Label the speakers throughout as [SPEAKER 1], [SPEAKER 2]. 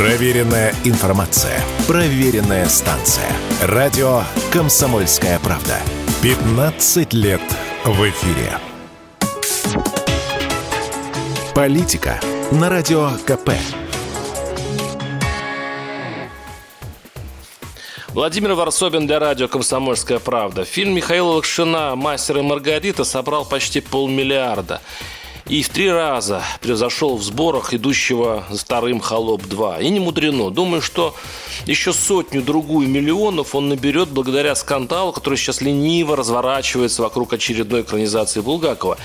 [SPEAKER 1] Проверенная информация. Проверенная станция. Радио «Комсомольская правда». 15 лет в эфире. Политика на Радио КП.
[SPEAKER 2] Владимир Варсобин для радио «Комсомольская правда». Фильм Михаила Лакшина «Мастер и Маргарита» собрал почти полмиллиарда и в три раза превзошел в сборах идущего вторым «Холоп-2». И не мудрено. Думаю, что еще сотню-другую миллионов он наберет благодаря скандалу, который сейчас лениво разворачивается вокруг очередной экранизации Булгакова.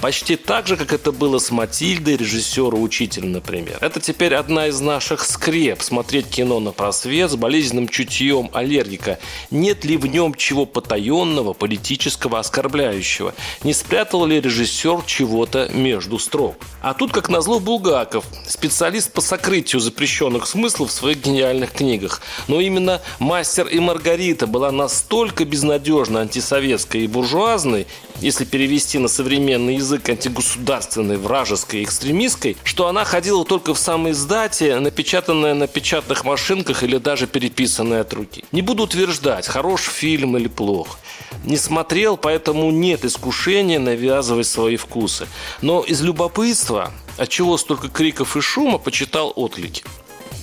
[SPEAKER 2] Почти так же, как это было с Матильдой, режиссера «Учитель», например. Это теперь одна из наших скреп – смотреть кино на просвет с болезненным чутьем аллергика. Нет ли в нем чего потаенного, политического, оскорбляющего? Не спрятал ли режиссер чего-то между строк? А тут, как назло, Булгаков, специалист по сокрытию запрещенных смыслов в своих гениальных книгах. Но именно «Мастер и Маргарита» была настолько безнадежно антисоветской и буржуазной, если перевести на современный язык антигосударственной, вражеской, экстремистской, что она ходила только в самой издате, напечатанная на печатных машинках или даже переписанная от руки. Не буду утверждать, хорош фильм или плох. Не смотрел, поэтому нет искушения навязывать свои вкусы. Но из любопытства, от чего столько криков и шума, почитал отлики.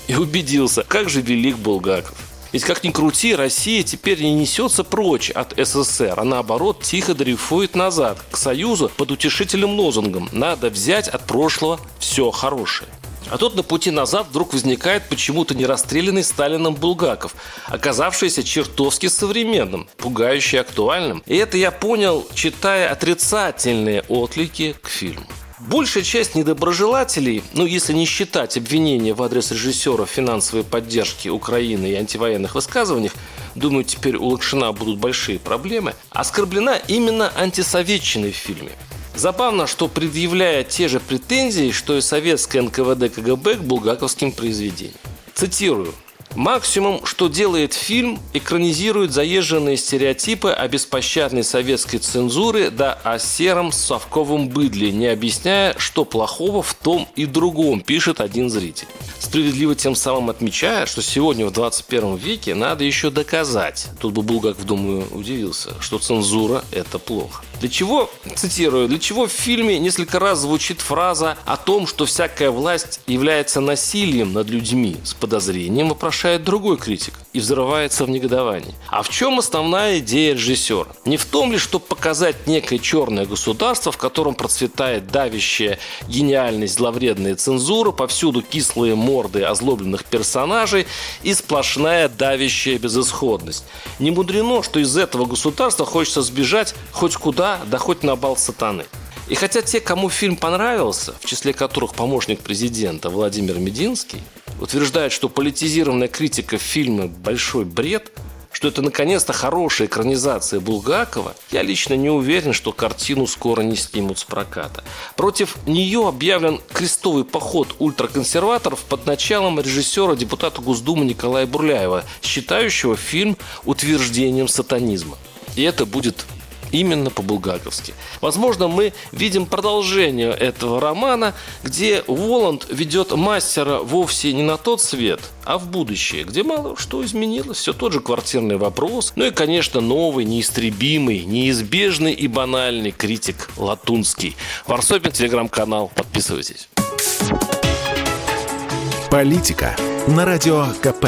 [SPEAKER 2] И убедился, как же велик Булгаков. Ведь как ни крути, Россия теперь не несется прочь от СССР, а наоборот тихо дрейфует назад, к Союзу под утешительным лозунгом «надо взять от прошлого все хорошее». А тут на пути назад вдруг возникает почему-то не расстрелянный Сталином Булгаков, оказавшийся чертовски современным, пугающе актуальным. И это я понял, читая отрицательные отклики к фильму. Большая часть недоброжелателей, ну если не считать обвинения в адрес режиссера финансовой поддержки Украины и антивоенных высказываниях, думаю, теперь у Лакшина будут большие проблемы, оскорблена именно антисоветчиной в фильме. Забавно, что предъявляя те же претензии, что и советское НКВД КГБ к булгаковским произведениям. Цитирую. Максимум, что делает фильм, экранизирует заезженные стереотипы о беспощадной советской цензуре да о сером совковом быдле, не объясняя, что плохого в том и другом, пишет один зритель. Справедливо тем самым отмечая, что сегодня в 21 веке надо еще доказать, тут бы Булгаков, думаю, удивился, что цензура – это плохо. Для чего, цитирую, для чего в фильме несколько раз звучит фраза о том, что всякая власть является насилием над людьми с подозрением, вопрошает другой критик и взрывается в негодовании. А в чем основная идея режиссера? Не в том ли, чтобы показать некое черное государство, в котором процветает давящая гениальность, зловредная цензура, повсюду кислые морды озлобленных персонажей и сплошная давящая безысходность. Не мудрено, что из этого государства хочется сбежать хоть куда да хоть на бал сатаны. И хотя те, кому фильм понравился, в числе которых помощник президента Владимир Мединский, утверждают, что политизированная критика фильма «Большой бред», что это наконец-то хорошая экранизация Булгакова, я лично не уверен, что картину скоро не снимут с проката. Против нее объявлен крестовый поход ультраконсерваторов под началом режиссера депутата Госдумы Николая Бурляева, считающего фильм утверждением сатанизма. И это будет именно по-булгаковски. Возможно, мы видим продолжение этого романа, где Воланд ведет мастера вовсе не на тот свет, а в будущее, где мало что изменилось, все тот же квартирный вопрос, ну и, конечно, новый, неистребимый, неизбежный и банальный критик Латунский. Варсобин, телеграм-канал, подписывайтесь.
[SPEAKER 1] Политика на радио КП.